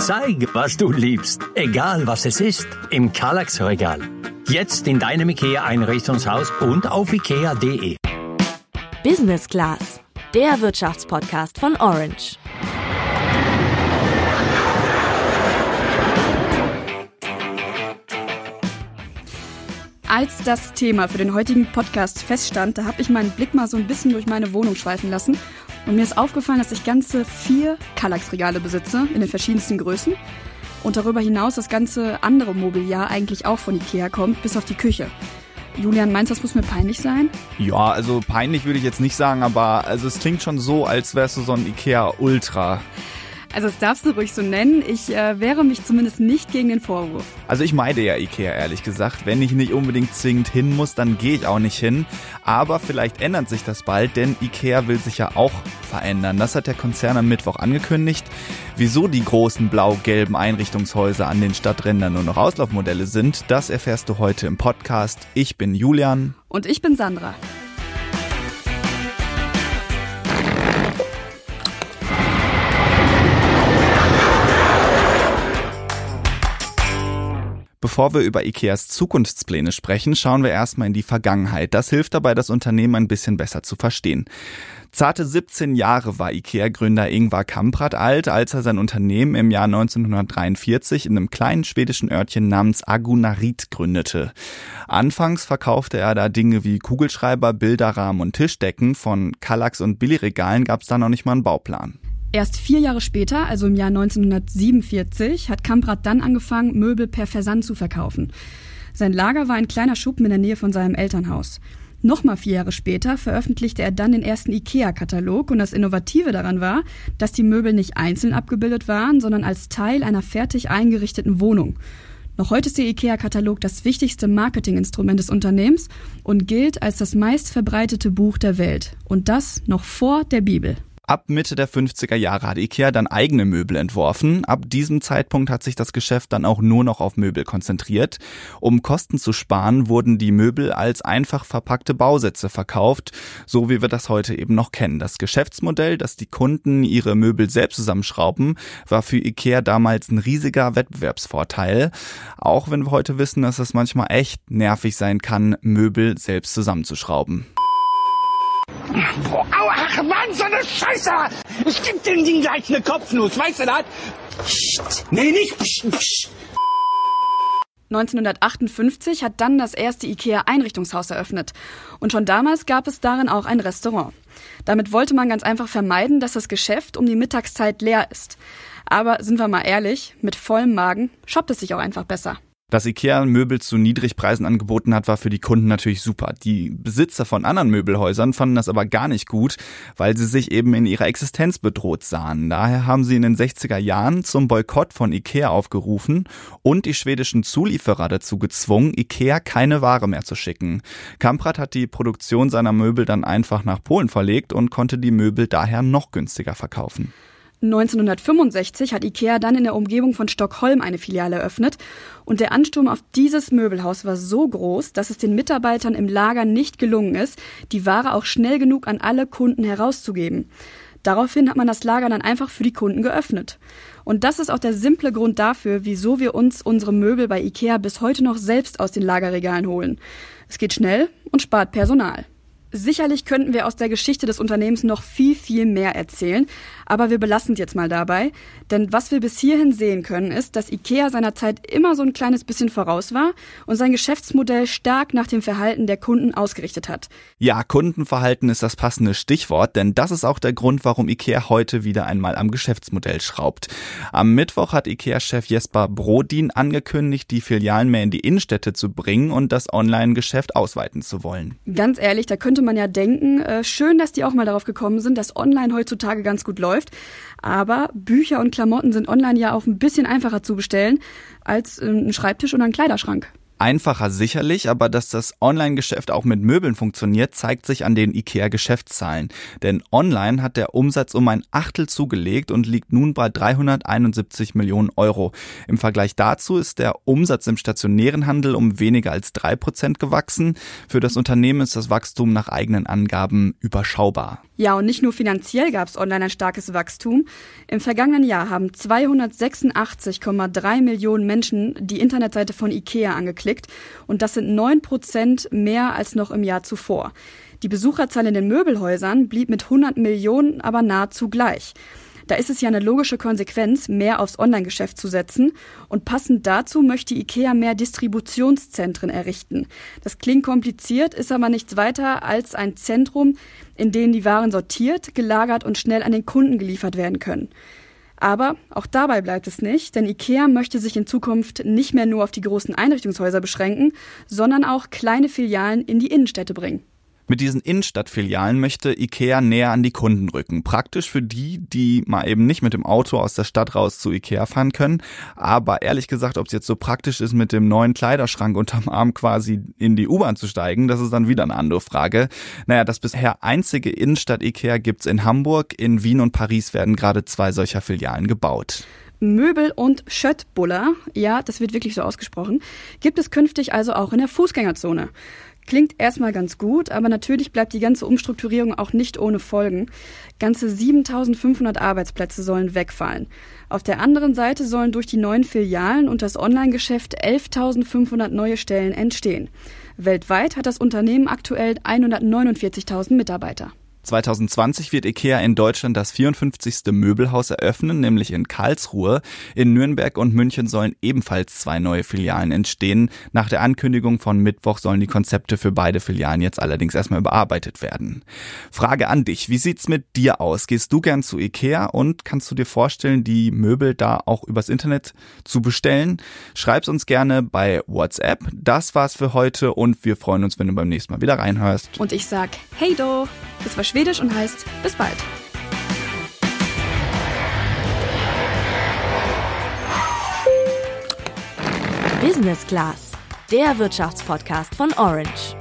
Zeig, was du liebst, egal was es ist, im Kallax-Regal. Jetzt in deinem IKEA-Einrichtungshaus und auf IKEA.de. Business Class, der Wirtschaftspodcast von Orange. Als das Thema für den heutigen Podcast feststand, da habe ich meinen Blick mal so ein bisschen durch meine Wohnung schweifen lassen und mir ist aufgefallen, dass ich ganze vier Kallax-Regale besitze in den verschiedensten Größen und darüber hinaus das ganze andere Mobiliar eigentlich auch von Ikea kommt, bis auf die Küche. Julian, meinst du, das muss mir peinlich sein? Ja, also peinlich würde ich jetzt nicht sagen, aber also es klingt schon so, als wärst du so ein Ikea Ultra. Also das darfst du ruhig so nennen. Ich äh, wehre mich zumindest nicht gegen den Vorwurf. Also ich meide ja Ikea ehrlich gesagt. Wenn ich nicht unbedingt zwingend hin muss, dann gehe ich auch nicht hin. Aber vielleicht ändert sich das bald, denn Ikea will sich ja auch verändern. Das hat der Konzern am Mittwoch angekündigt. Wieso die großen blau-gelben Einrichtungshäuser an den Stadträndern nur noch Auslaufmodelle sind, das erfährst du heute im Podcast. Ich bin Julian. Und ich bin Sandra. Bevor wir über IKEAs Zukunftspläne sprechen, schauen wir erstmal in die Vergangenheit. Das hilft dabei, das Unternehmen ein bisschen besser zu verstehen. Zarte 17 Jahre war IKEA-Gründer Ingvar Kamprad alt, als er sein Unternehmen im Jahr 1943 in einem kleinen schwedischen Örtchen namens Agunarit gründete. Anfangs verkaufte er da Dinge wie Kugelschreiber, Bilderrahmen und Tischdecken. Von Kallax und Billigregalen gab es da noch nicht mal einen Bauplan. Erst vier Jahre später, also im Jahr 1947, hat Kamprad dann angefangen, Möbel per Versand zu verkaufen. Sein Lager war ein kleiner Schuppen in der Nähe von seinem Elternhaus. Nochmal vier Jahre später veröffentlichte er dann den ersten IKEA-Katalog und das Innovative daran war, dass die Möbel nicht einzeln abgebildet waren, sondern als Teil einer fertig eingerichteten Wohnung. Noch heute ist der IKEA-Katalog das wichtigste Marketinginstrument des Unternehmens und gilt als das meistverbreitete Buch der Welt. Und das noch vor der Bibel. Ab Mitte der 50er Jahre hat IKEA dann eigene Möbel entworfen. Ab diesem Zeitpunkt hat sich das Geschäft dann auch nur noch auf Möbel konzentriert. Um Kosten zu sparen, wurden die Möbel als einfach verpackte Bausätze verkauft, so wie wir das heute eben noch kennen. Das Geschäftsmodell, dass die Kunden ihre Möbel selbst zusammenschrauben, war für IKEA damals ein riesiger Wettbewerbsvorteil. Auch wenn wir heute wissen, dass es manchmal echt nervig sein kann, Möbel selbst zusammenzuschrauben. Boah, aua, Mann, so eine Scheiße! Ich geb dem Ding gleich eine Kopfnuss, weißt du das? Psst. Nee, nicht psst, psst. 1958 hat dann das erste IKEA-Einrichtungshaus eröffnet. Und schon damals gab es darin auch ein Restaurant. Damit wollte man ganz einfach vermeiden, dass das Geschäft um die Mittagszeit leer ist. Aber sind wir mal ehrlich, mit vollem Magen shoppt es sich auch einfach besser. Dass IKEA Möbel zu Niedrigpreisen angeboten hat, war für die Kunden natürlich super. Die Besitzer von anderen Möbelhäusern fanden das aber gar nicht gut, weil sie sich eben in ihrer Existenz bedroht sahen. Daher haben sie in den 60er Jahren zum Boykott von IKEA aufgerufen und die schwedischen Zulieferer dazu gezwungen, IKEA keine Ware mehr zu schicken. Kamprad hat die Produktion seiner Möbel dann einfach nach Polen verlegt und konnte die Möbel daher noch günstiger verkaufen. 1965 hat IKEA dann in der Umgebung von Stockholm eine Filiale eröffnet und der Ansturm auf dieses Möbelhaus war so groß, dass es den Mitarbeitern im Lager nicht gelungen ist, die Ware auch schnell genug an alle Kunden herauszugeben. Daraufhin hat man das Lager dann einfach für die Kunden geöffnet. Und das ist auch der simple Grund dafür, wieso wir uns unsere Möbel bei IKEA bis heute noch selbst aus den Lagerregalen holen. Es geht schnell und spart Personal. Sicherlich könnten wir aus der Geschichte des Unternehmens noch viel, viel mehr erzählen, aber wir belassen es jetzt mal dabei. Denn was wir bis hierhin sehen können, ist, dass IKEA seiner Zeit immer so ein kleines bisschen voraus war und sein Geschäftsmodell stark nach dem Verhalten der Kunden ausgerichtet hat. Ja, Kundenverhalten ist das passende Stichwort, denn das ist auch der Grund, warum IKEA heute wieder einmal am Geschäftsmodell schraubt. Am Mittwoch hat IKEA-Chef Jesper Brodin angekündigt, die Filialen mehr in die Innenstädte zu bringen und das Online-Geschäft ausweiten zu wollen. Ganz ehrlich, da könnte man ja denken, äh, schön, dass die auch mal darauf gekommen sind, dass online heutzutage ganz gut läuft. Aber Bücher und Klamotten sind online ja auch ein bisschen einfacher zu bestellen als äh, ein Schreibtisch oder ein Kleiderschrank. Einfacher sicherlich, aber dass das Online-Geschäft auch mit Möbeln funktioniert, zeigt sich an den IKEA-Geschäftszahlen. Denn online hat der Umsatz um ein Achtel zugelegt und liegt nun bei 371 Millionen Euro. Im Vergleich dazu ist der Umsatz im stationären Handel um weniger als drei Prozent gewachsen. Für das Unternehmen ist das Wachstum nach eigenen Angaben überschaubar. Ja, und nicht nur finanziell gab es online ein starkes Wachstum. Im vergangenen Jahr haben 286,3 Millionen Menschen die Internetseite von IKEA angeklickt und das sind 9 Prozent mehr als noch im Jahr zuvor. Die Besucherzahl in den Möbelhäusern blieb mit 100 Millionen aber nahezu gleich. Da ist es ja eine logische Konsequenz, mehr aufs Online-Geschäft zu setzen. Und passend dazu möchte IKEA mehr Distributionszentren errichten. Das klingt kompliziert, ist aber nichts weiter als ein Zentrum, in dem die Waren sortiert, gelagert und schnell an den Kunden geliefert werden können. Aber auch dabei bleibt es nicht, denn IKEA möchte sich in Zukunft nicht mehr nur auf die großen Einrichtungshäuser beschränken, sondern auch kleine Filialen in die Innenstädte bringen. Mit diesen Innenstadtfilialen möchte IKEA näher an die Kunden rücken. Praktisch für die, die mal eben nicht mit dem Auto aus der Stadt raus zu IKEA fahren können. Aber ehrlich gesagt, ob es jetzt so praktisch ist, mit dem neuen Kleiderschrank unterm Arm quasi in die U-Bahn zu steigen, das ist dann wieder eine andere Frage. Naja, das bisher einzige Innenstadt-IKEA gibt's in Hamburg. In Wien und Paris werden gerade zwei solcher Filialen gebaut. Möbel und Schöttbuller, ja, das wird wirklich so ausgesprochen, gibt es künftig also auch in der Fußgängerzone. Klingt erstmal ganz gut, aber natürlich bleibt die ganze Umstrukturierung auch nicht ohne Folgen. Ganze 7500 Arbeitsplätze sollen wegfallen. Auf der anderen Seite sollen durch die neuen Filialen und das Online-Geschäft 11.500 neue Stellen entstehen. Weltweit hat das Unternehmen aktuell 149.000 Mitarbeiter. 2020 wird IKEA in Deutschland das 54. Möbelhaus eröffnen, nämlich in Karlsruhe. In Nürnberg und München sollen ebenfalls zwei neue Filialen entstehen. Nach der Ankündigung von Mittwoch sollen die Konzepte für beide Filialen jetzt allerdings erstmal überarbeitet werden. Frage an dich, wie sieht's mit dir aus? Gehst du gern zu IKEA und kannst du dir vorstellen, die Möbel da auch übers Internet zu bestellen? Schreib's uns gerne bei WhatsApp. Das war's für heute und wir freuen uns, wenn du beim nächsten Mal wieder reinhörst. Und ich sag, hey do, das war Schwedisch und heißt bis bald. Business Class, der Wirtschaftspodcast von Orange.